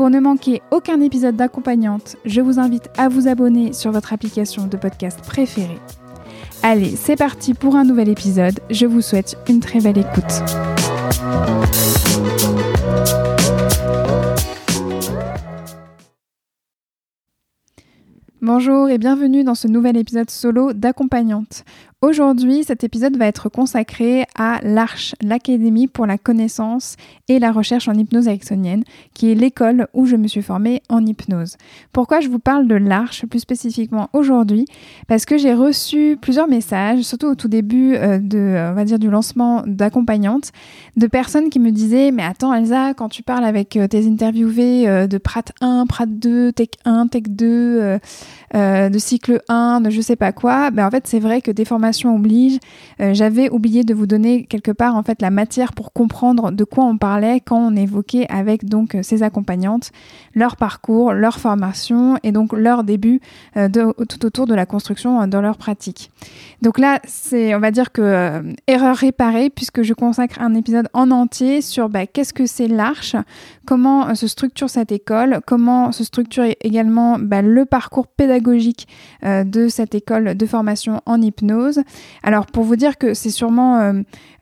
Pour ne manquer aucun épisode d'accompagnante, je vous invite à vous abonner sur votre application de podcast préférée Allez, c'est parti pour un nouvel épisode. Je vous souhaite une très belle écoute. Bonjour et bienvenue dans ce nouvel épisode solo d'accompagnante. Aujourd'hui, cet épisode va être consacré à l'Arche, l'Académie pour la connaissance et la recherche en hypnose ericksonienne, qui est l'école où je me suis formée en hypnose. Pourquoi je vous parle de l'Arche plus spécifiquement aujourd'hui? Parce que j'ai reçu plusieurs messages, surtout au tout début euh, de, on va dire, du lancement d'accompagnante, de personnes qui me disaient Mais attends, Elsa, quand tu parles avec euh, tes interviewés euh, de Prat 1, Prat 2, Tech 1, Tech 2, de cycle 1, de je sais pas quoi, ben en fait, c'est vrai que des formations oblige, euh, j'avais oublié de vous donner quelque part en fait la matière pour comprendre de quoi on parlait quand on évoquait avec donc euh, ces accompagnantes leur parcours, leur formation et donc leur début euh, de, tout autour de la construction dans leur pratique. Donc là, c'est on va dire que erreur réparée puisque je consacre un épisode en entier sur bah, qu'est-ce que c'est l'arche, comment se structure cette école, comment se structure également bah, le parcours pédagogique de cette école de formation en hypnose, alors pour vous dire que c'est sûrement euh,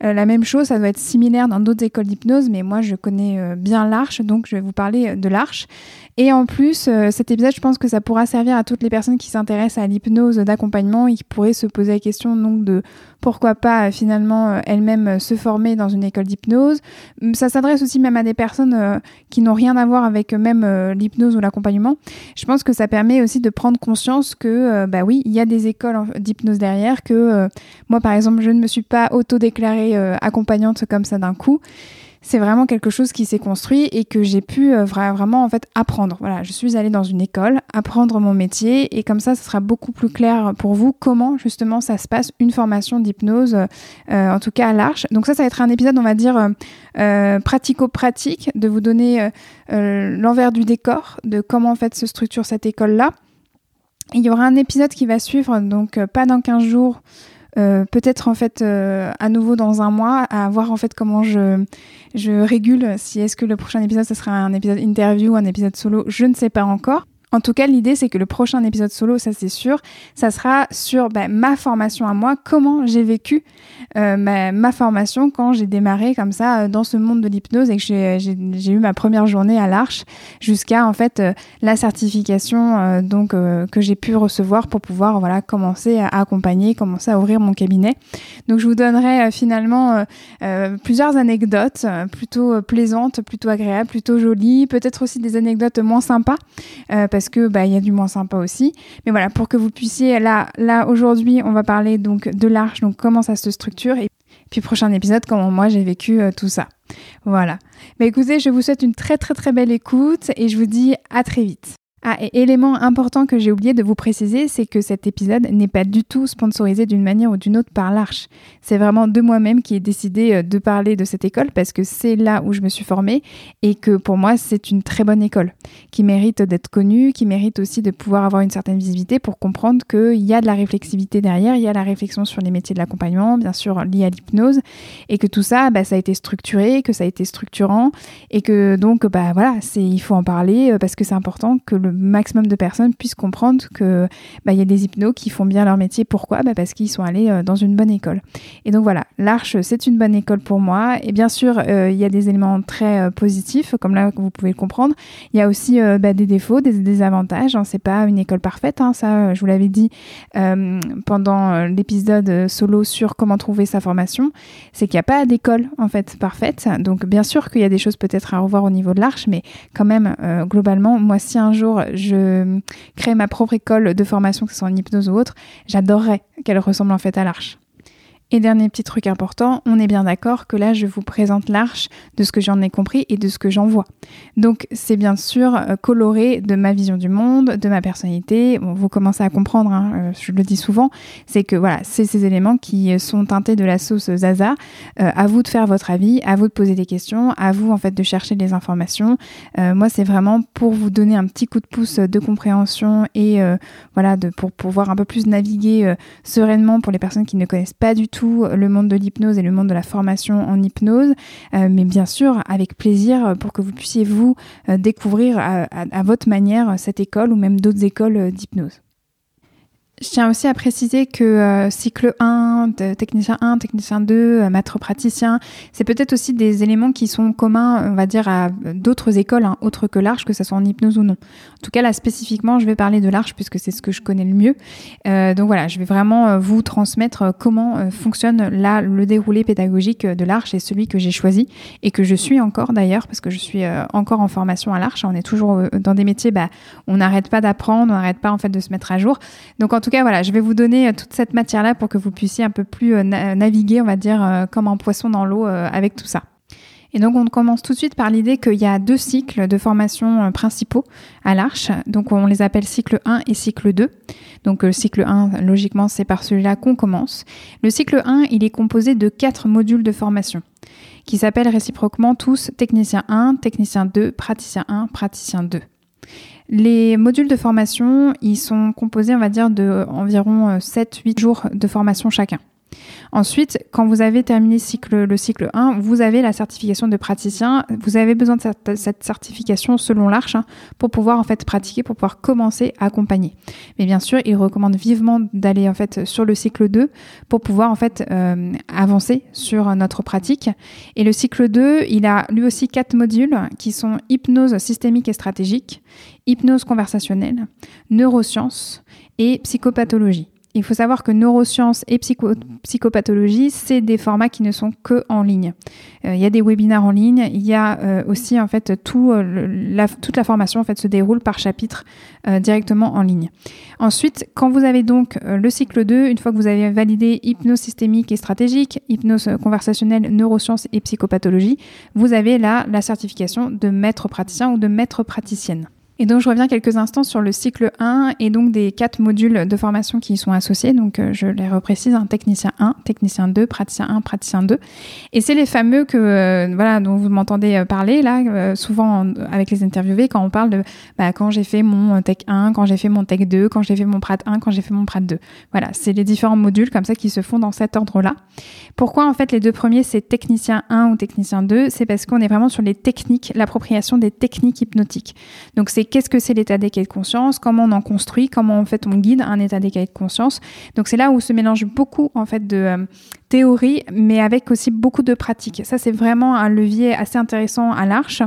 euh, la même chose, ça doit être similaire dans d'autres écoles d'hypnose, mais moi je connais euh, bien l'Arche, donc je vais vous parler de l'Arche. Et en plus, cet épisode, je pense que ça pourra servir à toutes les personnes qui s'intéressent à l'hypnose d'accompagnement et qui pourraient se poser la question donc de pourquoi pas finalement elles-mêmes se former dans une école d'hypnose. Ça s'adresse aussi même à des personnes qui n'ont rien à voir avec même l'hypnose ou l'accompagnement. Je pense que ça permet aussi de prendre conscience que, bah oui, il y a des écoles d'hypnose derrière, que euh, moi, par exemple, je ne me suis pas auto-déclarée euh, accompagnante comme ça d'un coup. C'est vraiment quelque chose qui s'est construit et que j'ai pu euh, vraiment en apprendre. Je suis allée dans une école, apprendre mon métier et comme ça, ce sera beaucoup plus clair pour vous comment justement ça se passe une formation d'hypnose, en tout cas à l'Arche. Donc ça, ça va être un épisode, on va dire pratico-pratique, de vous donner l'envers du décor de comment en fait se structure cette école-là. Il y aura un épisode qui va suivre, donc euh, pas dans 15 jours, euh, peut-être en fait euh, à nouveau dans un mois, à voir en fait comment je, je régule, si est-ce que le prochain épisode ce sera un épisode interview ou un épisode solo, je ne sais pas encore. En tout cas, l'idée, c'est que le prochain épisode solo, ça c'est sûr, ça sera sur bah, ma formation à moi, comment j'ai vécu euh, ma, formation quand j'ai démarré comme ça euh, dans ce monde de l'hypnose et que j'ai eu ma première journée à l'Arche jusqu'à en fait euh, la certification donc que j'ai pu recevoir pour pouvoir voilà commencer à accompagner, commencer à ouvrir mon cabinet. Donc je vous donnerai finalement plusieurs anecdotes plutôt plaisantes, plutôt agréables, plutôt jolies, peut-être aussi des anecdotes moins sympas parce que bah il y a du moins sympa aussi. Mais voilà, pour que vous puissiez là là aujourd'hui, on va parler donc de l'arche, donc comment ça se structure et puis prochain épisode comment moi j'ai vécu euh, tout ça. Voilà. Mais écoutez, je vous souhaite une très très très belle écoute et je vous dis à très vite. Ah, et élément important que j'ai oublié de vous préciser, c'est que cet épisode n'est pas du tout sponsorisé d'une manière ou d'une autre par l'Arche. C'est vraiment de moi-même qui ai décidé euh, de parler de cette école parce que c'est là où je me suis formée et que pour moi, c'est une très bonne école qui mérite d'être connue, qui mérite aussi de pouvoir avoir une certaine visibilité pour comprendre qu'il y a de la réflexivité derrière, il y a la réflexion sur les métiers de l'accompagnement, bien sûr lié à l'hypnose, et que tout ça, bah, ça a été structuré, que ça a été structurant et que donc, bah voilà, il faut en parler euh, parce que c'est important que le maximum de personnes puissent comprendre que bah, y a des hypnos qui font bien leur métier. Pourquoi? Bah, Parce qu'ils sont allés euh, dans une bonne école. Et donc voilà, l'Arche, c'est une bonne école pour moi. Et bien sûr, euh, il y a des éléments très euh, positifs, comme là, vous pouvez le comprendre. Il y a aussi bah, des défauts, des désavantages. Hein. C'est pas une école parfaite, hein. ça, je vous l'avais dit pendant l'épisode solo sur comment trouver sa formation. C'est qu'il n'y a pas d'école, en fait, parfaite. Donc bien sûr qu'il y a des choses peut-être à revoir au niveau de l'Arche, mais quand même, globalement, moi, si un jour je crée ma propre école de formation, que ce soit en hypnose ou autre, j'adorerais qu'elle ressemble en fait à l'Arche. Et dernier petit truc important, on est bien d'accord que là, je vous présente l'arche de ce que j'en ai compris et de ce que j'en vois. Donc, c'est bien sûr euh, coloré de ma vision du monde, de ma personnalité. Vous commencez à comprendre, hein, euh, je le dis souvent, c'est que voilà, c'est ces éléments qui sont teintés de la sauce Zaza. Euh, à vous de faire votre avis, à vous de poser des questions, à vous en fait de chercher des informations. moi, c'est vraiment pour vous donner un petit coup de pouce de compréhension et voilà, de, pour pouvoir un peu plus naviguer sereinement pour les personnes qui ne connaissent pas du tout le monde de l'hypnose et le monde de la formation en hypnose, euh, mais bien sûr avec plaisir pour que vous puissiez vous euh, découvrir à, votre manière cette école ou même d'autres écoles d'hypnose. Je tiens aussi à préciser que euh, cycle 1, de technicien 1, technicien 2, euh, maître praticien, c'est peut-être aussi des éléments qui sont communs, on va dire, à d'autres écoles, hein, autres que l'Arche, que ce soit en hypnose ou non. En tout cas, là, spécifiquement, je vais parler de l'Arche puisque c'est ce que je connais le mieux. Euh, donc voilà, je vais vraiment vous transmettre comment fonctionne là le déroulé pédagogique de l'Arche et celui que j'ai choisi et que je suis encore d'ailleurs, parce que je suis encore en formation à l'Arche. On est toujours dans des métiers, bah, on n'arrête pas d'apprendre, on n'arrête pas en fait de se mettre à jour. Donc en cas, voilà, je vais vous donner euh, toute cette matière-là pour que vous puissiez un peu plus euh, naviguer, on va dire, euh, comme un poisson dans l'eau avec tout ça. Et donc on commence tout de suite par l'idée qu'il y a deux cycles de formation principaux à l'Arche. Donc on les appelle cycle 1 et cycle 2. Donc le cycle 1, logiquement, c'est par celui-là qu'on commence. Le cycle 1, il est composé de quatre modules de formation qui s'appellent réciproquement tous technicien 1, technicien 2, praticien 1, praticien 2. Les modules de formation, ils sont composés, on va dire, de environ 7-8 euh, jours de formation chacun. Ensuite, quand vous avez terminé le cycle 1, vous avez la certification de praticien. Vous avez besoin de cette, certification selon l'Arche hein, pour pouvoir en fait pratiquer, pour pouvoir commencer à accompagner. Mais bien sûr, il recommande vivement d'aller en fait sur le cycle 2 pour pouvoir en fait euh, avancer sur notre pratique. Et le cycle 2, il a lui aussi quatre modules qui sont hypnose systémique et stratégique, hypnose conversationnelle, neurosciences et psychopathologie. Il faut savoir que neurosciences et psychopathologie, c'est des formats qui ne sont que en ligne. Euh, il y a des webinaires en ligne, il y a euh, aussi en fait euh, toute la formation se déroule par chapitre directement en ligne. Ensuite, quand vous avez donc le cycle 2, une fois que vous avez validé hypnose systémique et stratégique, hypnose conversationnelle, neurosciences et psychopathologie, vous avez là la certification de maître praticien ou de maître praticienne. Et donc, je reviens quelques instants sur le cycle 1 et donc des quatre modules de formation qui y sont associés. Donc, euh, je les reprécise, un technicien 1, technicien 2, praticien 1, praticien 2. Et c'est les fameux que, euh, voilà, dont vous m'entendez euh, parler là, souvent avec les interviewés, quand on parle de bah, quand j'ai fait mon tech 1, quand j'ai fait mon tech 2, quand j'ai fait mon prat 1, quand j'ai fait mon prat 2. Voilà, c'est les différents modules comme ça qui se font dans cet ordre-là. Pourquoi en fait les deux premiers c'est technicien 1 ou technicien 2 C'est parce qu'on est vraiment sur les techniques, l'appropriation des techniques hypnotiques. Donc, c'est qu'est-ce que c'est l'état d'éveil de conscience, comment on en construit, comment en fait on guide un état d'éveil de conscience. Donc c'est là où se mélange beaucoup en fait de euh, théorie, mais avec aussi beaucoup de pratique. Ça, c'est vraiment un levier assez intéressant à l'Arche.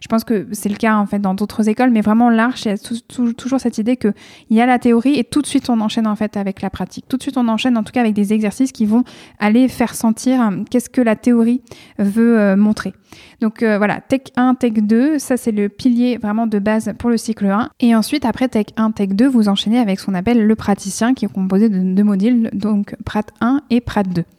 Je pense que c'est le cas en fait dans d'autres écoles, mais vraiment l'Arche, il y a toujours cette idée qu'il y a la théorie et tout de suite on enchaîne en fait avec la pratique. Tout de suite on enchaîne en tout cas avec des exercices qui vont aller faire sentir euh, qu'est-ce que la théorie veut euh, montrer. Donc euh, voilà, Tech 1, Tech 2, ça c'est le pilier vraiment de base pour le cycle 1. Et ensuite, après Tech 1, Tech 2, vous enchaînez avec ce qu'on appelle le praticien qui est composé de deux modules, donc Prat 1 et Prat 2.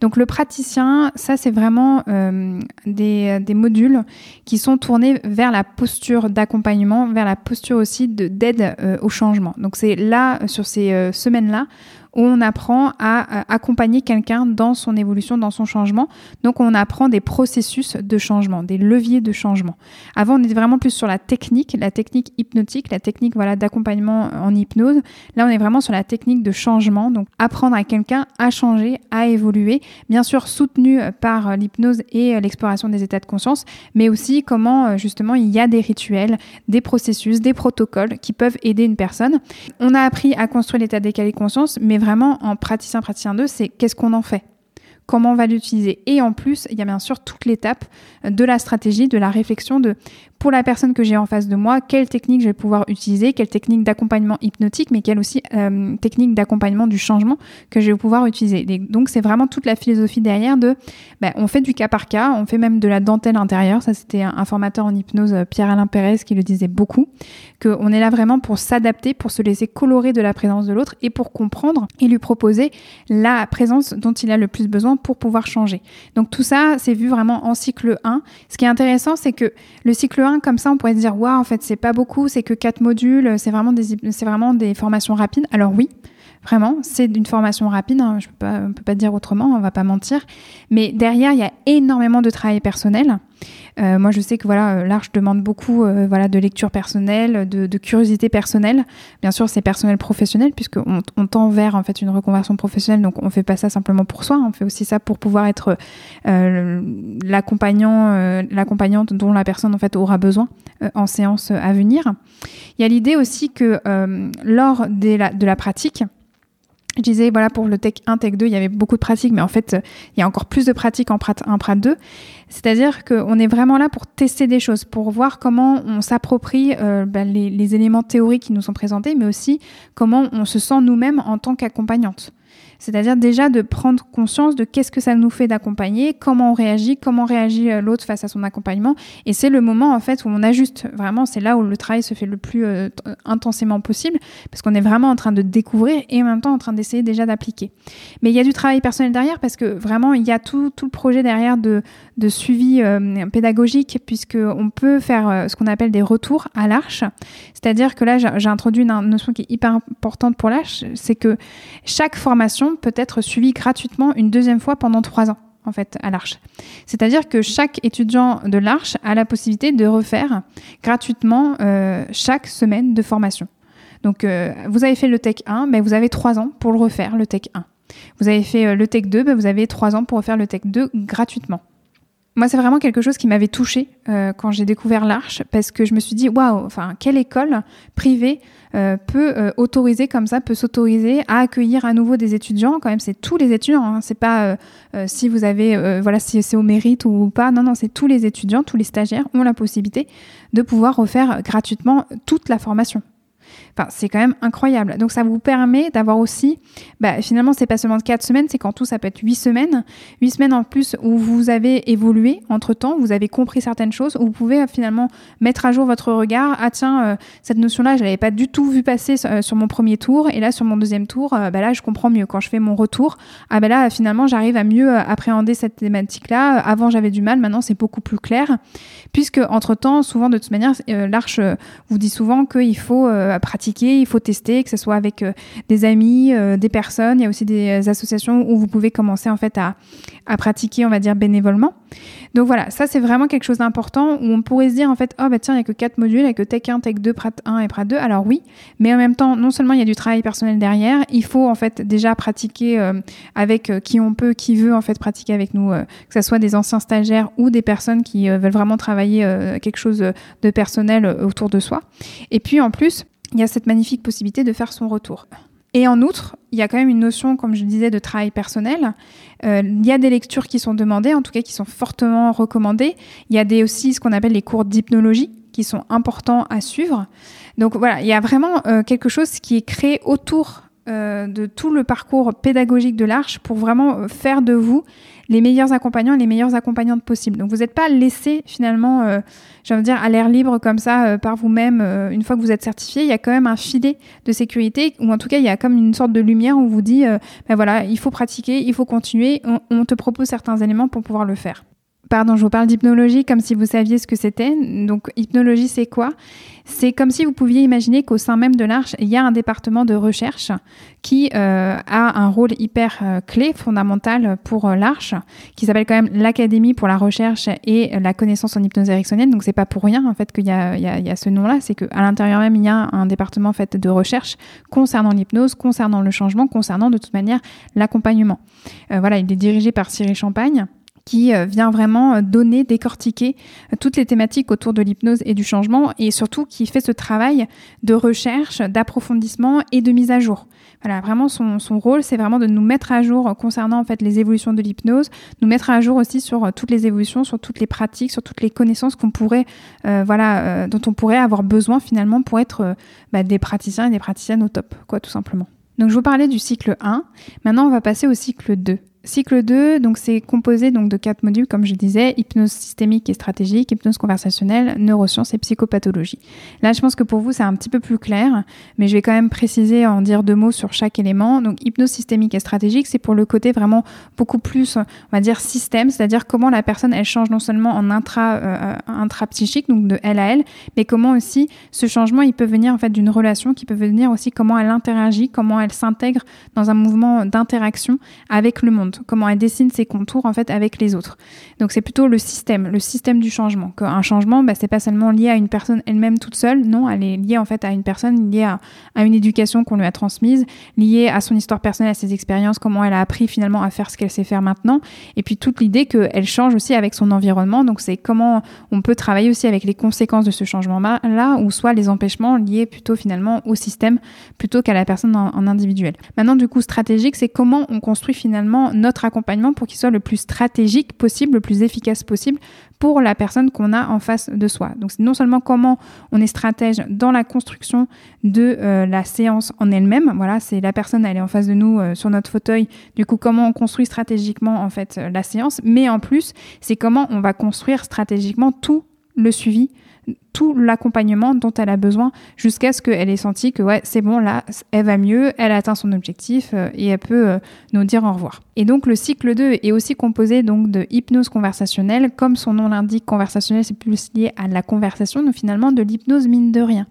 Donc le praticien, ça c'est vraiment euh, des, modules qui sont tournés vers la posture d'accompagnement, vers la posture aussi d'aide euh, au changement. Donc c'est là, sur ces semaines-là, où on apprend à accompagner quelqu'un dans son évolution, dans son changement. Donc on apprend des processus de changement, des leviers de changement. Avant, on était vraiment plus sur la technique, la technique hypnotique, la technique voilà d'accompagnement en hypnose. Là, on est vraiment sur la technique de changement, donc apprendre à quelqu'un à changer, à évoluer, bien sûr soutenu par l'hypnose et l'exploration des états de conscience, mais aussi comment justement il y a des rituels, des processus, des protocoles qui peuvent aider une personne. On a appris à construire l'état décalé conscience, mais vraiment en praticien, praticien 2, c'est qu'est-ce qu'on en fait? Comment on va l'utiliser? Et en plus, il y a bien sûr toute l'étape de la stratégie, de la réflexion de pour la personne que j'ai en face de moi, quelle technique je vais pouvoir utiliser, quelle technique d'accompagnement hypnotique, mais quelle aussi euh, technique d'accompagnement du changement que je vais pouvoir utiliser. donc c'est vraiment toute la philosophie derrière de, ben, on fait du cas par cas, on fait même de la dentelle intérieure. Ça c'était un, formateur en hypnose, euh, Pierre-Alain Pérez, qui le disait beaucoup, qu'on est là vraiment pour s'adapter, pour se laisser colorer de la présence de l'autre et pour comprendre et lui proposer la présence dont il a le plus besoin pour pouvoir changer. Donc tout ça, c'est vu vraiment en cycle 1. Ce qui est intéressant, c'est que le cycle 1 comme ça, on pourrait se dire, waouh, en fait, c'est pas beaucoup, c'est que quatre modules, c'est vraiment des, formations rapides. Alors oui, Vraiment, c'est une formation rapide, hein, je ne peux pas dire autrement, on va pas mentir. Mais derrière, il y a énormément de travail personnel. Euh, moi, je sais que voilà, euh, l'Arche demande beaucoup euh, voilà, de lecture personnelle, de, curiosité personnelle. Bien sûr, c'est personnel professionnel, puisqu'on on tend vers en fait, une reconversion professionnelle. Donc, on ne fait pas ça simplement pour soi, on fait aussi ça pour pouvoir être l'accompagnant, l'accompagnante dont la personne en fait, aura besoin en séance à venir. Il y a l'idée aussi que lors de la pratique, je disais, voilà, pour le Tech 1, Tech 2, il y avait beaucoup de pratiques, mais en fait, il y a encore plus de pratiques en Prat 1, Prat 2. C'est-à-dire qu'on est vraiment là pour tester des choses, pour voir comment on s'approprie euh, bah, les, éléments théoriques qui nous sont présentés, mais aussi comment on se sent nous-mêmes en tant qu'accompagnante. C'est-à-dire déjà de prendre conscience de qu'est-ce que ça nous fait d'accompagner, comment on réagit, comment réagit euh, l'autre face à son accompagnement. Et c'est le moment en fait où on ajuste. Vraiment, c'est là où le travail se fait le plus euh, intensément possible, parce qu'on est vraiment en train de découvrir et en même temps en train d'essayer déjà d'appliquer. Mais il y a du travail personnel derrière, parce que vraiment il y a tout, tout le projet derrière de, de suivi euh, pédagogique, puisqu'on peut faire ce qu'on appelle des retours à l'arche. C'est-à-dire que là, j'ai introduit une notion qui est hyper importante pour l'arche, c'est que chaque formation peut être suivie gratuitement une deuxième fois pendant trois ans en fait à l'Arche. C'est-à-dire que chaque étudiant de l'Arche a la possibilité de refaire gratuitement euh, chaque semaine de formation. Donc euh, vous avez fait le Tech 1, mais vous avez trois ans pour le refaire, le Tech 1. Vous avez fait euh, le Tech 2, mais vous avez trois ans pour refaire le Tech 2 gratuitement. Moi, c'est vraiment quelque chose qui m'avait touchée quand j'ai découvert l'Arche, parce que je me suis dit, waouh, enfin, quelle école privée euh, peut euh, autoriser comme ça, peut s'autoriser à accueillir à nouveau des étudiants. Quand même, c'est tous les étudiants. Hein. C'est pas euh, si vous avez, voilà, si c'est au mérite ou pas. Non, non, c'est tous les étudiants, tous les stagiaires ont la possibilité de pouvoir refaire gratuitement toute la formation. Enfin, c'est quand même incroyable. Donc ça vous permet d'avoir aussi, bah, finalement, c'est pas seulement 4 semaines, c'est qu'en tout, ça peut être 8 semaines. 8 semaines en plus où vous avez évolué entre-temps, vous avez compris certaines choses, où vous pouvez euh, finalement mettre à jour votre regard. Ah tiens, euh, cette notion-là, je l'avais pas du tout vu passer euh, sur mon premier tour, et là, sur mon deuxième tour, bah, là, je comprends mieux. Quand je fais mon retour, ah ben là, finalement, j'arrive à mieux appréhender cette thématique-là. Avant, j'avais du mal, maintenant, c'est beaucoup plus clair. Puisque, entre-temps, souvent, de toute manière, l'Arche vous dit souvent qu'il faut pratiquer, il faut tester, que ce soit avec des amis, des personnes. Il y a aussi des associations où vous pouvez commencer en fait à, pratiquer, on va dire, bénévolement. Donc voilà, ça c'est vraiment quelque chose d'important où on pourrait se dire en fait, oh bah tiens, il n'y a que quatre modules, il n'y a que Tech 1, Tech 2, Prat 1 et Prat 2. Alors oui, mais en même temps, non seulement il y a du travail personnel derrière, il faut en fait déjà pratiquer euh, avec euh, qui on peut, qui veut en fait pratiquer avec nous, euh, que ce soit des anciens stagiaires ou des personnes qui veulent vraiment travailler quelque chose de personnel autour de soi. Et puis en plus, il y a cette magnifique possibilité de faire son retour. Et en outre, il y a quand même une notion, comme je disais, de travail personnel. Euh, il y a des lectures qui sont demandées, en tout cas qui sont fortement recommandées. Il y a des, aussi ce qu'on appelle les cours d'hypnologie qui sont importants à suivre. Donc voilà, il y a vraiment euh, quelque chose qui est créé autour euh, de tout le parcours pédagogique de l'Arche pour vraiment faire de vous les meilleurs accompagnants et les meilleures accompagnantes possibles. Donc vous n'êtes pas laissé finalement, euh, dire, à l'air libre comme ça euh, par vous-même euh, une fois que vous êtes certifié. Il y a quand même un filet de sécurité ou en tout cas il y a comme une sorte de lumière où on vous dit, ben voilà, il faut pratiquer, il faut continuer. on te propose certains éléments pour pouvoir le faire. Pardon, je vous parle d'hypnologie comme si vous saviez ce que c'était. Donc, hypnologie, c'est quoi? C'est comme si vous pouviez imaginer qu'au sein même de l'Arche, il y a un département de recherche qui euh, a un rôle hyper euh, clé, fondamental pour euh, l'Arche, qui s'appelle quand même l'Académie pour la recherche et la connaissance en hypnose ericksonienne. Donc, c'est pas pour rien en fait qu'il y, y, a ce nom-là. C'est qu'à l'intérieur même, il y a un département fait de recherche concernant l'hypnose, concernant le changement, concernant de toute manière l'accompagnement. voilà, il est dirigé par Cyril Champagne qui euh, vient vraiment euh, donner, décortiquer euh, toutes les thématiques autour de l'hypnose et du changement et surtout qui fait ce travail de recherche, d'approfondissement et de mise à jour. Voilà, vraiment son, son rôle, c'est vraiment de nous mettre à jour concernant en fait les évolutions de l'hypnose, nous mettre à jour aussi sur toutes les évolutions, sur toutes les pratiques, sur toutes les connaissances qu'on pourrait, voilà, dont on pourrait avoir besoin finalement pour être bah, des praticiens et des praticiennes au top, quoi, tout simplement. Donc je vous parlais du cycle 1. Maintenant, on va passer au cycle 2. Cycle 2, donc c'est composé donc de quatre modules, comme je disais, hypnose systémique et stratégique, hypnose conversationnelle, neurosciences et psychopathologie. Là, je pense que pour vous, c'est un petit peu plus clair, mais je vais quand même préciser, en dire deux mots sur chaque élément. Donc, hypnose systémique et stratégique, c'est pour le côté vraiment beaucoup plus, on va dire, système, c'est-à-dire comment la personne, elle change non seulement en intra, euh, intra-psychique, donc de elle à elle, mais comment aussi ce changement, il peut venir en fait d'une relation, qui peut venir aussi comment elle interagit, comment elle s'intègre dans un mouvement d'interaction avec le monde comment elle dessine ses contours en fait avec les autres. Donc c'est plutôt le système, le système du changement. Un changement, bah, c'est pas seulement lié à une personne elle-même toute seule, non, elle est liée en fait à une personne, liée à, une éducation qu'on lui a transmise, liée à son histoire personnelle, à ses expériences, comment elle a appris finalement à faire ce qu'elle sait faire maintenant, et puis toute l'idée qu'elle change aussi avec son environnement. Donc c'est comment on peut travailler aussi avec les conséquences de ce changement-là, ou soit les empêchements liés plutôt finalement au système plutôt qu'à la personne en, en individuel. Maintenant, du coup, stratégique, c'est comment on construit finalement notre accompagnement pour qu'il soit le plus stratégique possible, le plus efficace possible pour la personne qu'on a en face de soi. Donc c'est non seulement comment on est stratège dans la construction de euh, la séance en elle-même, voilà, c'est la personne elle est en face de nous euh, sur notre fauteuil, du coup comment on construit stratégiquement en fait euh, la séance, mais en plus c'est comment on va construire stratégiquement tout le suivi tout l'accompagnement dont elle a besoin jusqu'à ce qu'elle ait senti que ouais, c'est bon, là, elle va mieux, elle a atteint son objectif euh, et elle peut euh, nous dire au revoir. Et donc le cycle 2 est aussi composé donc de hypnose conversationnelle, comme son nom l'indique, conversationnel c'est plus lié à la conversation, donc finalement de l'hypnose mine de rien.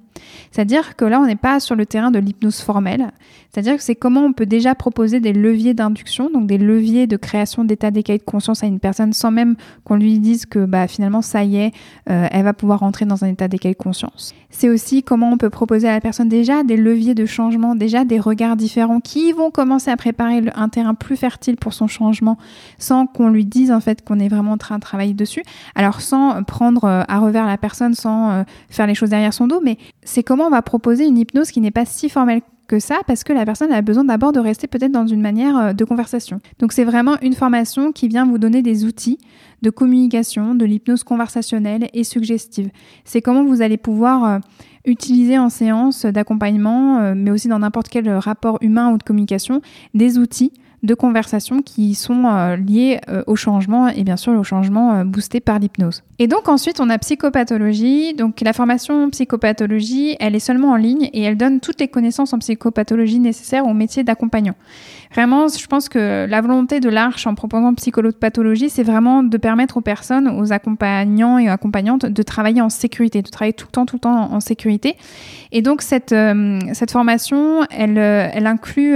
C'est-à-dire que là, on n'est pas sur le terrain de l'hypnose formelle. C'est-à-dire que c'est comment on peut déjà proposer des leviers d'induction, donc des leviers de création d'état d'écaille de conscience à une personne sans même qu'on lui dise que bah, finalement, ça y est, euh, elle va pouvoir rentrer dans un état d'écaille de conscience. C'est aussi comment on peut proposer à la personne déjà des leviers de changement, déjà des regards différents qui vont commencer à préparer un terrain plus fertile pour son changement sans qu'on lui dise en fait qu'on est vraiment en train de travailler dessus. Alors sans prendre euh, à revers la personne, sans euh, faire les choses derrière son dos, mais c'est comment on va proposer une hypnose qui n'est pas si formelle que ça parce que la personne a besoin d'abord de rester peut-être dans une manière euh, de conversation. Donc c'est vraiment une formation qui vient vous donner des outils de communication, de l'hypnose conversationnelle et suggestive. C'est comment vous allez pouvoir euh, utiliser en séance d'accompagnement, euh, mais aussi dans n'importe quel rapport humain ou de communication, des outils de conversation qui sont euh, liées euh, au changement et bien sûr au changement euh, boosté par l'hypnose. Et donc ensuite, on a psychopathologie. Donc la formation psychopathologie, elle est seulement en ligne et elle donne toutes les connaissances en psychopathologie nécessaires au métier d'accompagnant. Vraiment, je pense que la volonté de l'Arche en proposant psychopathologie, c'est vraiment de permettre aux personnes, aux accompagnants et accompagnantes de travailler en sécurité, de travailler tout le temps, tout le temps en, sécurité. Et donc cette, cette formation, elle, elle inclut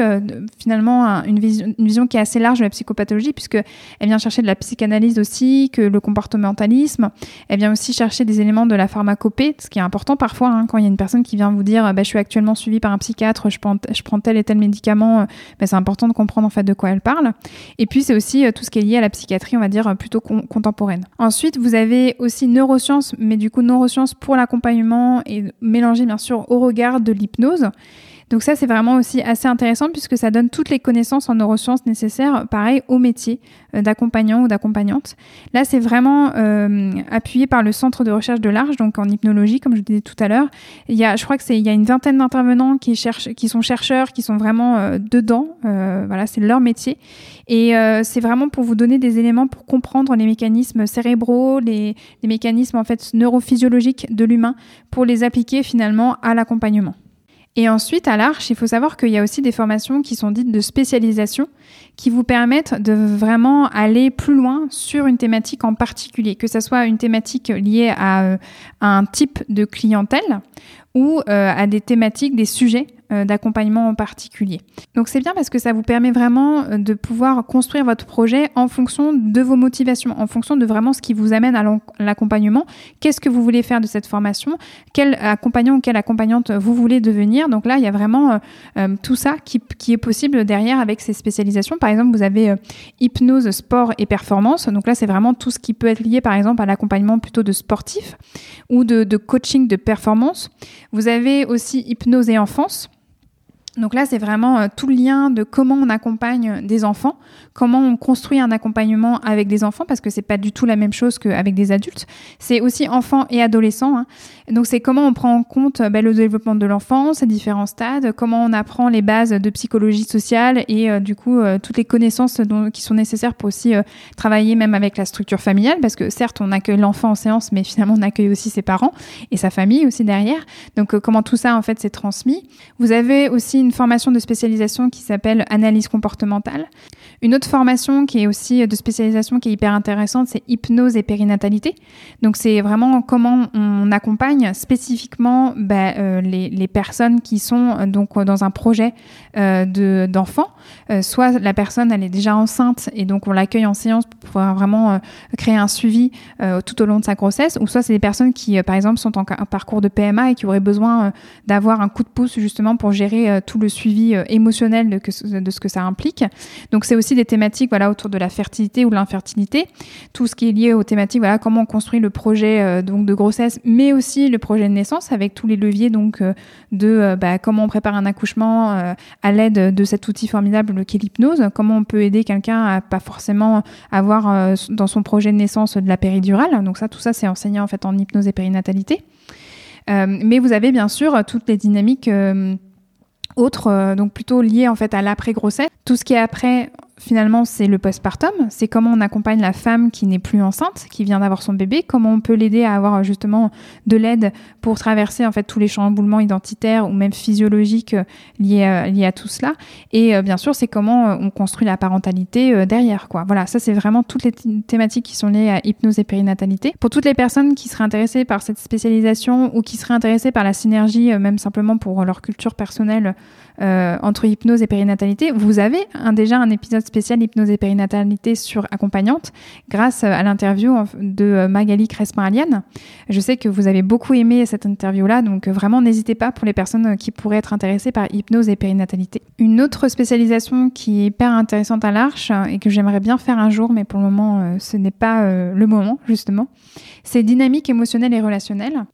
finalement une, vision, une vision qui est assez large de la psychopathologie, puisque elle vient chercher de la psychanalyse aussi, que le comportementalisme. Elle vient aussi chercher des éléments de la pharmacopée, ce qui est important parfois hein, quand il y a une personne qui vient vous dire bah, je suis actuellement suivie par un psychiatre, je prends, je prends tel et tel médicament, bah, c'est important de comprendre en fait de quoi elle parle. Et puis c'est aussi tout ce qui est lié à la psychiatrie, on va dire plutôt contemporaine. Ensuite, vous avez aussi neurosciences, mais du coup neurosciences pour l'accompagnement et mélangé bien sûr au regard de l'hypnose. Donc ça, c'est vraiment aussi assez intéressant puisque ça donne toutes les connaissances en neurosciences nécessaires, pareil, au métier euh, d'accompagnant ou d'accompagnante. Là, c'est vraiment euh, appuyé par le Centre de recherche de l'Arche, donc en hypnologie, comme je disais tout à l'heure. Il y a, je crois que c'est, il y a une vingtaine d'intervenants qui, cherchent, qui sont chercheurs, qui sont vraiment euh, dedans. voilà, c'est leur métier. Et c'est vraiment pour vous donner des éléments pour comprendre les mécanismes cérébraux, les, les mécanismes en fait neurophysiologiques de l'humain, pour les appliquer finalement à l'accompagnement. Et ensuite, à l'Arche, il faut savoir qu'il y a aussi des formations qui sont dites de spécialisation, qui vous permettent de vraiment aller plus loin sur une thématique en particulier, que ce soit une thématique liée à, euh, un type de clientèle ou euh, à des thématiques, des sujets euh, d'accompagnement en particulier. Donc c'est bien parce que ça vous permet vraiment de pouvoir construire votre projet en fonction de vos motivations, en fonction de vraiment ce qui vous amène à l'accompagnement. Qu'est-ce que vous voulez faire de cette formation? Quel accompagnant ou quelle accompagnante vous voulez devenir? Donc là, il y a vraiment tout ça qui, est possible derrière avec ces spécialisations. Par exemple, vous avez hypnose, sport et performance. Donc là, c'est vraiment tout ce qui peut être lié par exemple à l'accompagnement plutôt de sportifs ou de, de coaching de performance. Vous avez aussi hypnose et enfance. Donc là, c'est vraiment euh, tout le lien de comment on accompagne des enfants, comment on construit un accompagnement avec des enfants, parce que c'est pas du tout la même chose qu'avec des adultes. C'est aussi enfants et adolescents. Hein. Donc c'est comment on prend en compte euh, ben, le développement de l'enfant, ses différents stades, comment on apprend les bases de psychologie sociale et euh, du coup toutes les connaissances qui sont nécessaires pour aussi travailler même avec la structure familiale, parce que certes on accueille l'enfant en séance, mais finalement on accueille aussi ses parents et sa famille aussi derrière. Donc comment tout ça en fait s'est transmis. Vous avez aussi une formation de spécialisation qui s'appelle analyse comportementale. Une autre formation qui est aussi de spécialisation qui est hyper intéressante, c'est hypnose et périnatalité. Donc c'est vraiment comment on accompagne spécifiquement bah, euh, les, personnes qui sont euh, donc dans un projet euh, de, d'enfant. Euh, soit la personne elle est déjà enceinte et donc on l'accueille en séance pour pouvoir vraiment créer un suivi tout au long de sa grossesse, ou soit c'est des personnes qui par exemple sont en, parcours de PMA et qui auraient besoin d'avoir un coup de pouce justement pour gérer tout le suivi euh, émotionnel de, ce que ça implique. Donc c'est aussi des thématiques voilà autour de la fertilité ou l'infertilité, tout ce qui est lié aux thématiques voilà comment on construit le projet euh, donc de grossesse, mais aussi le projet de naissance avec tous les leviers donc euh, de bah, comment on prépare un accouchement à l'aide de cet outil formidable qu'est l'hypnose, comment on peut aider quelqu'un à pas forcément avoir dans son projet de naissance de la péridurale. Donc ça tout ça c'est enseigné en fait en hypnose et périnatalité. mais vous avez bien sûr toutes les dynamiques autre, euh, donc plutôt lié en fait à l'après-grossesse. Tout ce qui est après, finalement, c'est le postpartum. C'est comment on accompagne la femme qui n'est plus enceinte, qui vient d'avoir son bébé, comment on peut l'aider à avoir justement de l'aide pour traverser en fait tous les chamboulements identitaires ou même physiologiques euh, liés, à, euh, liés à tout cela. Et bien sûr, c'est comment on construit la parentalité derrière, quoi. Voilà, ça c'est vraiment toutes les thématiques qui sont liées à hypnose et périnatalité. Pour toutes les personnes qui seraient intéressées par cette spécialisation ou qui seraient intéressées par la synergie, même simplement pour leur culture personnelle euh, entre hypnose et périnatalité. Vous avez déjà un épisode spécial hypnose et périnatalité sur accompagnante grâce à l'interview de euh, Magali Crespin-Aliane. Je sais que vous avez beaucoup aimé cette interview-là, donc vraiment n'hésitez pas pour les personnes qui pourraient être intéressées par hypnose et périnatalité. Une autre spécialisation qui est hyper intéressante à l'Arche et que j'aimerais bien faire un jour, mais pour le moment euh, ce n'est pas le moment justement, c'est dynamique émotionnelle et relationnelle.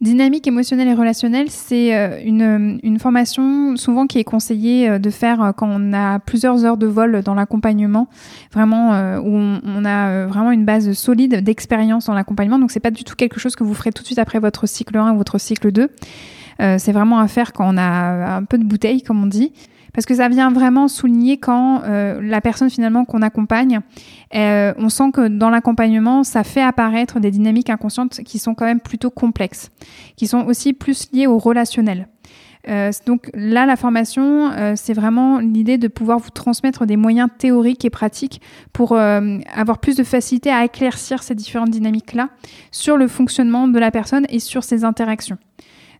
Dynamique émotionnelle et relationnelle, c'est euh, une, une, formation souvent qui est conseillée euh, de faire euh, quand on a plusieurs heures de vol dans l'accompagnement, vraiment où on, a vraiment une base solide d'expérience dans l'accompagnement. Donc c'est pas du tout quelque chose que vous ferez tout de suite après votre cycle 1 ou votre cycle 2. c'est vraiment à faire quand on a un peu de bouteille, comme on dit parce que ça vient vraiment souligner quand la personne finalement qu'on accompagne, on sent que dans l'accompagnement, ça fait apparaître des dynamiques inconscientes qui sont quand même plutôt complexes, qui sont aussi plus liées au relationnel. Euh, donc là, la formation, euh, c'est vraiment l'idée de pouvoir vous transmettre des moyens théoriques et pratiques pour euh, avoir plus de facilité à éclaircir ces différentes dynamiques-là sur le fonctionnement de la personne et sur ses interactions.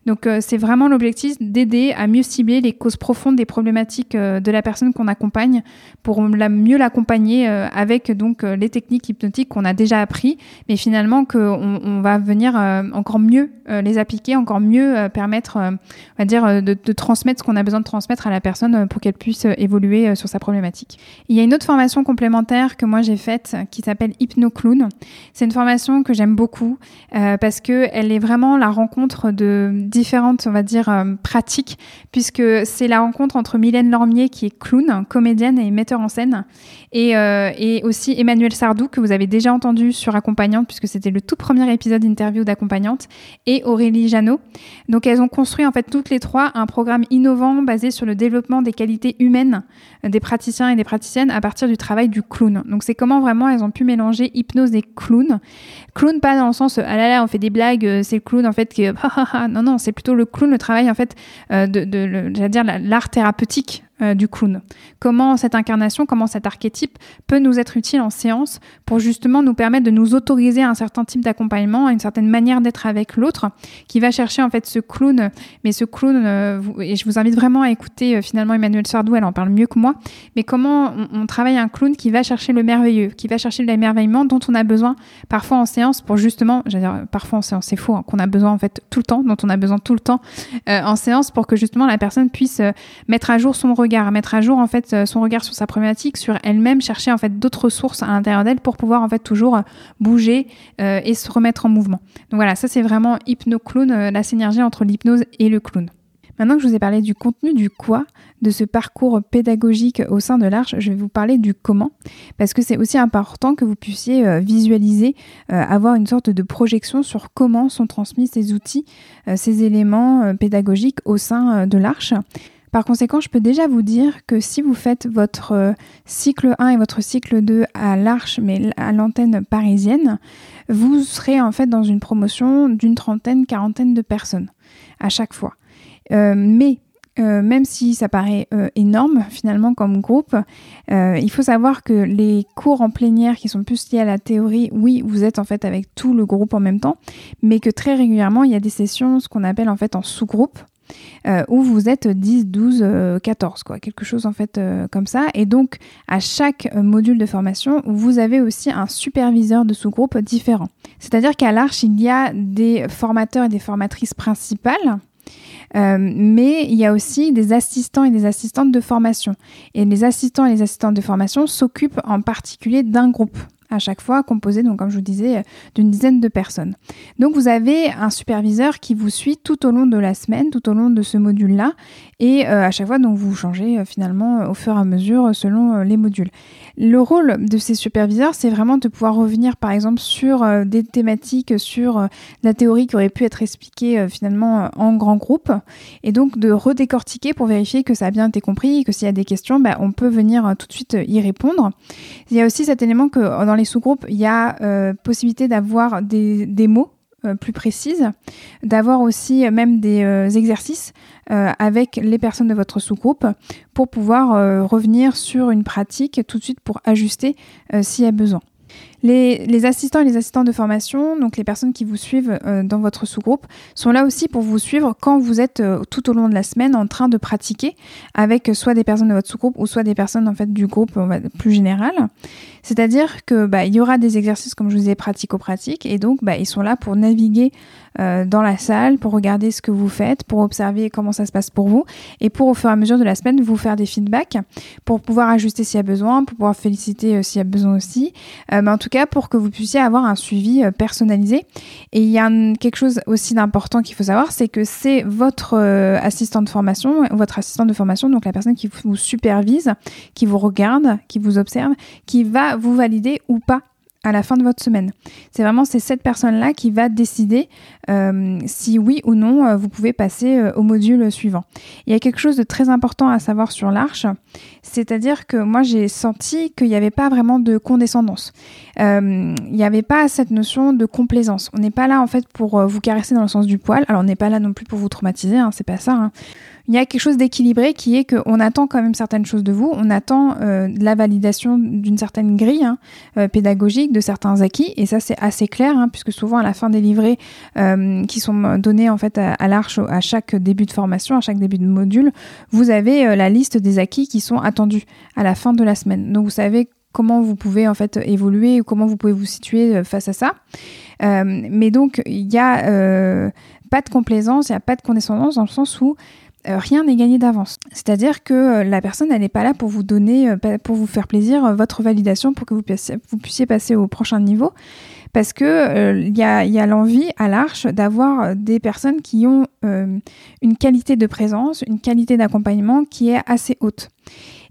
Donc euh, c'est vraiment l'objectif d'aider à mieux cibler les causes profondes des problématiques euh, de la personne qu'on accompagne pour mieux l'accompagner euh, avec donc les techniques hypnotiques qu'on a déjà appris, mais finalement qu'on on va venir encore mieux les appliquer, encore mieux permettre, on va dire, de, transmettre ce qu'on a besoin de transmettre à la personne pour qu'elle puisse évoluer sur sa problématique. Il y a une autre formation complémentaire que moi j'ai faite qui s'appelle Hypno Clown. C'est une formation que j'aime beaucoup parce que elle est vraiment la rencontre de différentes, on va dire, euh, pratiques, puisque c'est la rencontre entre Mylène Lormier, qui est clown, comédienne et metteur en scène, et, euh, et aussi Emmanuel Sardou, que vous avez déjà entendu sur Accompagnante, puisque c'était le tout premier épisode d'interview d'Accompagnante, et Aurélie Janot. Donc elles ont construit en fait toutes les trois un programme innovant basé sur le développement des qualités humaines des praticiens et des praticiennes à partir du travail du clown. Donc c'est comment vraiment elles ont pu mélanger hypnose et clown. Clown pas dans le sens ah là là on fait des blagues, euh, c'est le clown en fait qui non non c'est plutôt le clown le travail en fait euh, de, dire l'art thérapeutique euh, du clown. Comment cette incarnation, comment cet archétype peut nous être utile en séance pour justement nous permettre de nous autoriser à un certain type d'accompagnement, à une certaine manière d'être avec l'autre, qui va chercher en fait ce clown. Mais ce clown, euh, et je vous invite vraiment à écouter euh, finalement Emmanuel Sardou, elle en parle mieux que moi, mais comment on, travaille un clown qui va chercher le merveilleux, qui va chercher l'émerveillement dont on a besoin parfois en séance pour justement, j'allais dire parfois en séance, c'est faux, hein, qu'on a besoin en fait tout le temps, dont on a besoin tout le temps en séance pour que justement la personne puisse mettre à jour son mettre à jour en fait euh, son regard sur sa problématique, sur elle-même, chercher en fait d'autres ressources à l'intérieur d'elle pour pouvoir en fait toujours euh, bouger euh, et se remettre en mouvement. Donc voilà, ça c'est vraiment hypno-clown, la synergie entre l'hypnose et le clown. Maintenant que je vous ai parlé du contenu du quoi, de ce parcours pédagogique au sein de l'Arche, je vais vous parler du comment, parce que c'est aussi important que vous puissiez visualiser, avoir une sorte de projection sur comment sont transmis ces outils, ces éléments pédagogiques au sein de l'Arche. Par conséquent, je peux déjà vous dire que si vous faites votre euh, cycle 1 et votre cycle 2 à l'Arche, mais à l'antenne parisienne, vous serez en fait dans une promotion d'une trentaine, quarantaine de personnes à chaque fois. Euh, mais euh, même si ça paraît énorme finalement comme groupe, il faut savoir que les cours en plénière qui sont plus liés à la théorie, oui, vous êtes en fait avec tout le groupe en même temps, mais que très régulièrement, il y a des sessions, ce qu'on appelle en fait en sous-groupe, euh, où vous êtes 10, 12, 14, quoi, quelque chose en fait euh, comme ça. Et donc, à chaque euh, module de formation, vous avez aussi un superviseur de sous-groupe différent. C'est-à-dire qu'à l'Arche, il y a des formateurs et des formatrices principales. mais il y a aussi des assistants et des assistantes de formation. Et les assistants et les assistantes de formation s'occupent en particulier d'un groupe à chaque fois, composé, donc comme je vous disais, d'une dizaine de personnes. Donc vous avez un superviseur qui vous suit tout au long de la semaine, tout au long de ce module-là, et euh, à chaque fois, donc vous changez euh, finalement euh, au fur et à mesure selon les modules. Le rôle de ces superviseurs, c'est vraiment de pouvoir revenir, par exemple, sur des thématiques, sur la théorie qui aurait pu être expliquée finalement en grand groupe, et donc de redécortiquer pour vérifier que ça a bien été compris, et que s'il y a des questions, bah, on peut venir tout de suite y répondre. Il y a aussi cet élément que dans les sous-groupes, il y a euh, possibilité d'avoir des, mots euh, plus précises, d'avoir aussi même des euh, exercices avec les personnes de votre sous-groupe pour pouvoir revenir sur une pratique tout de suite pour ajuster s'il y a besoin. Les, assistants et les assistants de formation, donc les personnes qui vous suivent euh, dans votre sous-groupe, sont là aussi pour vous suivre quand vous êtes euh, tout au long de la semaine en train de pratiquer avec soit des personnes de votre sous-groupe ou soit des personnes en fait du groupe plus général. C'est-à-dire que bah, il y aura des exercices comme je vous disais pratico-pratiques et donc bah, ils sont là pour naviguer euh, dans la salle, pour regarder ce que vous faites, pour observer comment ça se passe pour vous et pour au fur et à mesure de la semaine vous faire des feedbacks pour pouvoir ajuster s'il y a besoin, pour pouvoir féliciter s'il y a besoin aussi. mais en tout cas pour que vous puissiez avoir un suivi euh, personnalisé. Et il y a quelque chose aussi d'important qu'il faut savoir, c'est que c'est votre euh, assistant de formation, votre assistant de formation, donc la personne qui vous supervise, qui vous regarde, qui vous observe, qui va vous valider ou pas à la fin de votre semaine. C'est vraiment ces sept personnes-là qui va décider euh, si oui ou non euh, vous pouvez passer euh, au module suivant. Il y a quelque chose de très important à savoir sur l'arche, c'est-à-dire que moi j'ai senti qu'il n'y avait pas vraiment de condescendance. il n'y avait pas cette notion de complaisance. On n'est pas là en fait pour vous caresser dans le sens du poil. Alors on n'est pas là non plus pour vous traumatiser, hein, c'est pas ça. Hein il y a quelque chose d'équilibré qui est qu'on attend quand même certaines choses de vous, on attend euh, la validation d'une certaine grille hein, euh, pédagogique, de certains acquis, et ça c'est assez clair, hein, puisque souvent à la fin des livrets euh, qui sont donnés en fait à, l'arche à chaque début de formation, à chaque début de module, vous avez la liste des acquis qui sont attendus à la fin de la semaine. Donc vous savez comment vous pouvez en fait évoluer, comment vous pouvez vous situer face à ça. mais donc il n'y a pas de complaisance, il n'y a pas de condescendance dans le sens où euh, rien n'est gagné d'avance. C'est-à-dire que euh, la personne, elle n'est pas là pour vous donner, euh, pour vous faire plaisir, votre validation pour que vous puissiez, passer au prochain niveau. Parce que il y a, l'envie à l'Arche d'avoir des personnes qui ont une qualité de présence, une qualité d'accompagnement qui est assez haute.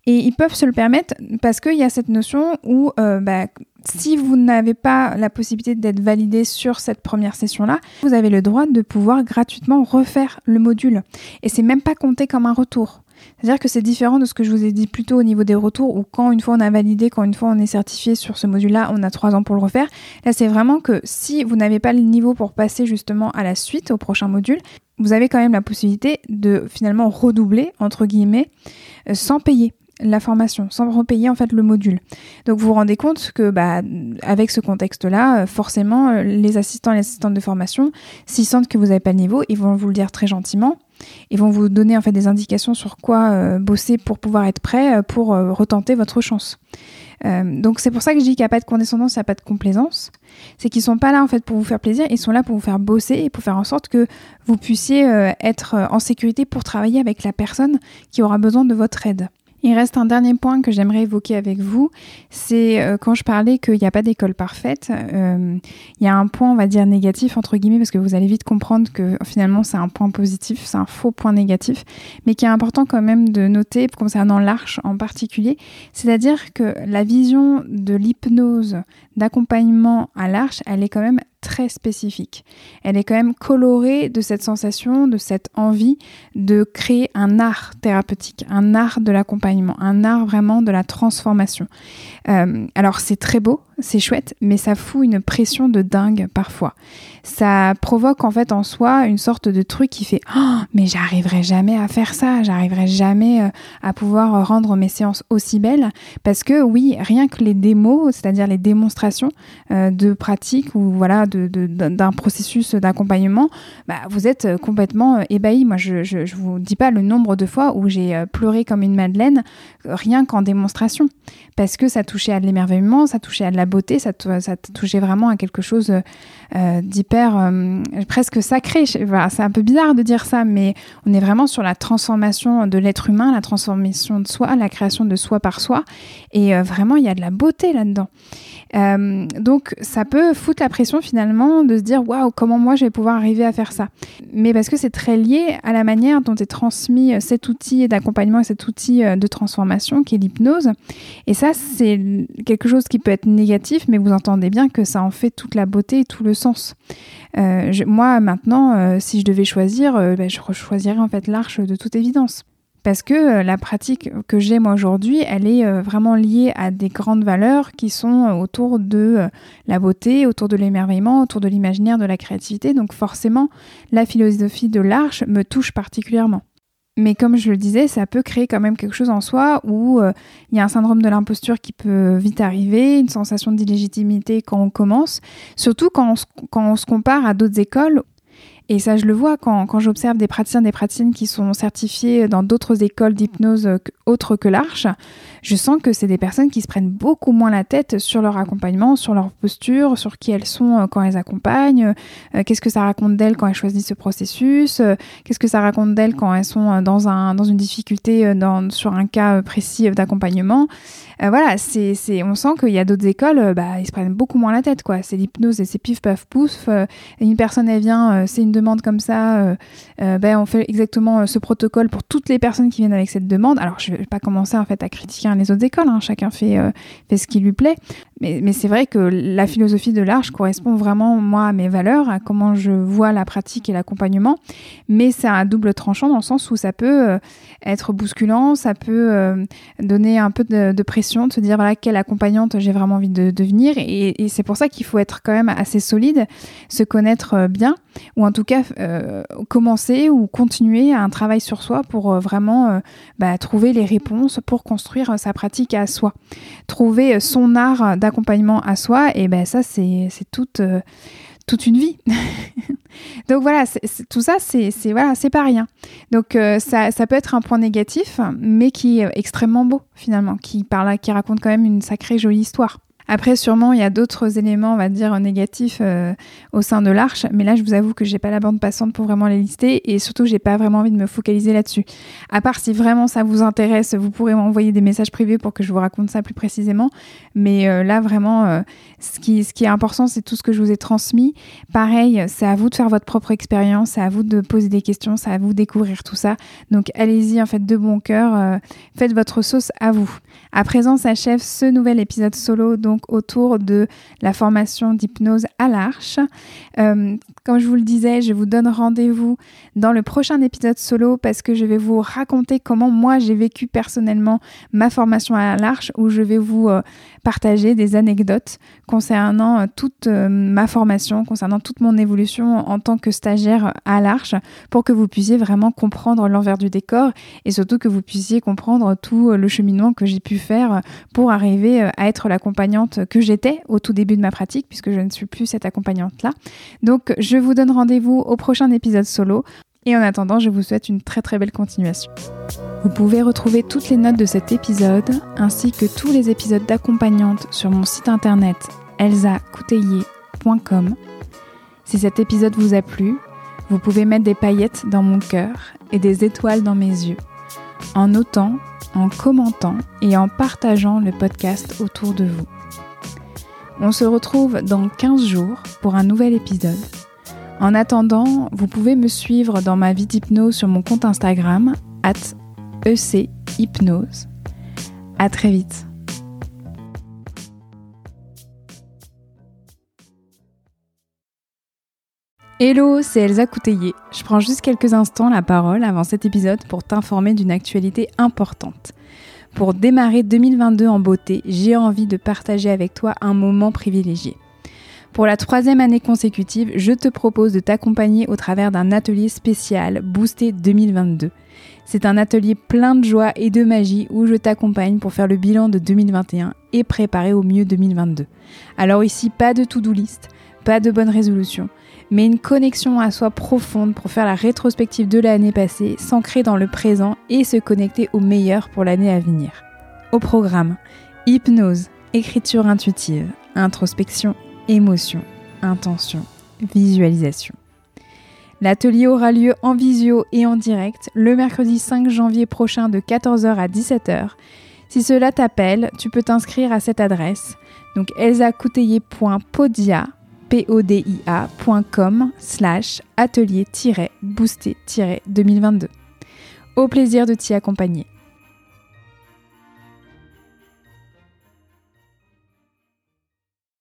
Et ils peuvent se le permettre parce qu'il y a cette notion où bah, si vous n'avez pas la possibilité d'être validé sur cette première session-là, vous avez le droit de pouvoir gratuitement refaire le module. Et c'est même pas compté comme un retour. C'est-à-dire que c'est différent de ce que je vous ai dit plus tôt au niveau des retours, où quand une fois on a validé, quand une fois on est certifié sur ce module-là, on a trois ans pour le refaire. Là, c'est vraiment que si vous n'avez pas le niveau pour passer justement à la suite, au prochain module, vous avez quand même la possibilité de finalement redoubler, entre guillemets, euh, sans payer la formation, sans repayer en fait le module. Donc vous vous rendez compte que bah, avec ce contexte-là, euh, forcément, euh, les assistants et les assistantes de formation, s'ils sentent que vous n'avez pas le niveau, ils vont vous le dire très gentiment. Ils vont vous donner en fait des indications sur quoi euh, bosser pour pouvoir être prêt pour retenter votre chance. donc c'est pour ça que je dis qu'il n'y a pas de condescendance, il n'y a pas de complaisance. C'est qu'ils sont pas là en fait pour vous faire plaisir, ils sont là pour vous faire bosser et pour faire en sorte que vous puissiez être en sécurité pour travailler avec la personne qui aura besoin de votre aide. Il reste un dernier point que j'aimerais évoquer avec vous, c'est euh, quand je parlais qu'il n'y a pas d'école parfaite, euh, il y a un point, on va dire, négatif, entre guillemets, parce que vous allez vite comprendre que finalement c'est un point positif, c'est un faux point négatif, mais qui est important quand même de noter concernant l'arche en particulier, c'est-à-dire que la vision de l'hypnose d'accompagnement à l'arche, elle est quand même très spécifique. Elle est quand même colorée de cette sensation, de cette envie de créer un art thérapeutique, un art de l'accompagnement, un art vraiment de la transformation. Euh, alors c'est très beau, c'est chouette, mais ça fout une pression de dingue parfois. Ça provoque en fait en soi une sorte de truc qui fait oh, mais j'arriverai jamais à faire ça, j'arriverai jamais euh, à pouvoir rendre mes séances aussi belles parce que oui, rien que les démos, c'est-à-dire les démonstrations euh, de pratique ou voilà d'un processus d'accompagnement, bah, vous êtes complètement ébahi. Moi, je, je, vous dis pas le nombre de fois où j'ai euh, pleuré comme une madeleine rien qu'en démonstration parce que ça touchait à de l'émerveillement, ça touchait à de la beauté, ça, ça touchait vraiment à quelque chose euh, d'hyper euh, presque sacré. c'est un peu bizarre de dire ça, mais on est vraiment sur la transformation de l'être humain, la transformation de soi, la création de soi par soi, et euh, vraiment il y a de la beauté là-dedans. donc ça peut foutre la pression finalement de se dire waouh comment moi je vais pouvoir arriver à faire ça? Mais parce que c'est très lié à la manière dont est transmis cet outil d'accompagnement et cet outil de transformation qui est l'hypnose. Et ça c'est quelque chose qui peut être négatif, mais vous entendez bien que ça en fait toute la beauté et tout le sens. Euh, moi, maintenant, euh, si je devais choisir, euh, ben, je choisirais en fait l'arche de toute évidence. Parce que la pratique que j'ai moi aujourd'hui, elle est vraiment liée à des grandes valeurs qui sont autour de la beauté, autour de l'émerveillement, autour de l'imaginaire, de la créativité. Donc forcément, la philosophie de l'arche me touche particulièrement. Mais comme je le disais, ça peut créer quand même quelque chose en soi où euh, il y a un syndrome de l'imposture qui peut vite arriver, une sensation d'illégitimité quand on commence, surtout quand quand on se compare à d'autres écoles et ça, je le vois quand, quand j'observe des praticiens, des praticiennes qui sont certifiés dans d'autres écoles d'hypnose autres que l'Arche. Je sens que c'est des personnes qui se prennent beaucoup moins la tête sur leur accompagnement, sur leur posture, sur qui elles sont euh, quand elles accompagnent, euh, qu'est-ce que ça raconte d'elles quand elles choisissent ce processus, euh, qu'est-ce que ça raconte d'elles quand elles sont dans, un, dans une difficulté dans, sur un cas précis d'accompagnement. voilà, c'est, c'est, on sent qu'il y a d'autres écoles, bah, ils se prennent beaucoup moins la tête. C'est l'hypnose et c'est pif, paf, pouf. une personne, elle vient, c'est une demande comme ça, ben, on fait exactement ce protocole pour toutes les personnes qui viennent avec cette demande. Alors, je ne vais pas commencer en fait à critiquer les autres écoles, hein. chacun fait, fait ce qui lui plaît. Mais, mais c'est vrai que la philosophie de l'Arche correspond vraiment, moi, à mes valeurs, à comment je vois la pratique et l'accompagnement. Mais c'est un double tranchant dans le sens où ça peut être bousculant, ça peut donner un peu de, pression, de se dire voilà, quelle accompagnante j'ai vraiment envie de devenir. Et, et c'est pour ça qu'il faut être quand même assez solide, se connaître bien ou en tout cas euh, commencer ou continuer un travail sur soi pour euh, vraiment euh, bah, trouver les réponses pour construire sa pratique à soi. Trouver son art d'accompagnement à soi, et ben ça c'est toute, toute une vie. Donc voilà, tout ça, c'est voilà, c'est pas rien. Donc ça, ça, peut être un point négatif, mais qui est extrêmement beau finalement, qui parle, qui raconte quand même une sacrée jolie histoire. Après, sûrement, il y a d'autres éléments, on va dire, négatifs euh, au sein de l'arche, mais là, je vous avoue que j'ai pas la bande passante pour vraiment les lister et surtout, j'ai pas vraiment envie de me focaliser là-dessus. À part si vraiment ça vous intéresse, vous pourrez m'envoyer des messages privés pour que je vous raconte ça plus précisément. Mais euh, là, vraiment, euh, ce, qui, ce qui est important, c'est tout ce que je vous ai transmis. Pareil, c'est à vous de faire votre propre expérience, c'est à vous de poser des questions, c'est à vous de découvrir tout ça. Donc, allez-y, en fait, de bon cœur, faites votre sauce à vous. À présent s'achève ce nouvel épisode solo. Autour de la formation d'hypnose à l'arche. Euh, comme je vous le disais, je vous donne rendez-vous dans le prochain épisode solo parce que je vais vous raconter comment moi j'ai vécu personnellement ma formation à l'arche où je vais vous euh, partager des anecdotes concernant euh, toute ma formation, concernant toute mon évolution en tant que stagiaire à l'arche pour que vous puissiez vraiment comprendre l'envers du décor et surtout que vous puissiez comprendre tout le cheminement que j'ai pu faire pour arriver à être l'accompagnante que j'étais au tout début de ma pratique, puisque je ne suis plus cette accompagnante-là. Donc, je vous donne rendez-vous au prochain épisode solo. Et en attendant, je vous souhaite une très très belle continuation. Vous pouvez retrouver toutes les notes de cet épisode, ainsi que tous les épisodes d'accompagnante sur mon site internet elsacouteiller.com. Si cet épisode vous a plu, vous pouvez mettre des paillettes dans mon cœur et des étoiles dans mes yeux, en notant, en commentant et en partageant le podcast autour de vous. On se retrouve dans 15 jours pour un nouvel épisode. En attendant, vous pouvez me suivre dans ma vie d'hypnose sur mon compte Instagram, at echypnose. À très vite. Hello, c'est Elsa Couteillé. Je prends juste quelques instants la parole avant cet épisode pour t'informer d'une actualité importante. Pour démarrer 2022 en beauté, j'ai envie de partager avec toi un moment privilégié. Pour la troisième année consécutive, je te propose de t'accompagner au travers d'un atelier spécial Boosté 2022. C'est un atelier plein de joie et de magie où je t'accompagne pour faire le bilan de 2021 et préparer au mieux 2022. Alors ici, pas de to-do list, pas de bonne résolution mais une connexion à soi profonde pour faire la rétrospective de l'année passée, s'ancrer dans le présent et se connecter au meilleur pour l'année à venir. Au programme, hypnose, écriture intuitive, introspection, émotion, intention, visualisation. L'atelier aura lieu en visio et en direct le mercredi 5 janvier prochain de 14h à 17h. Si cela t'appelle, tu peux t'inscrire à cette adresse, donc elsacouteiller.podia podia.com slash atelier-boosté-2022. Au plaisir de t'y accompagner.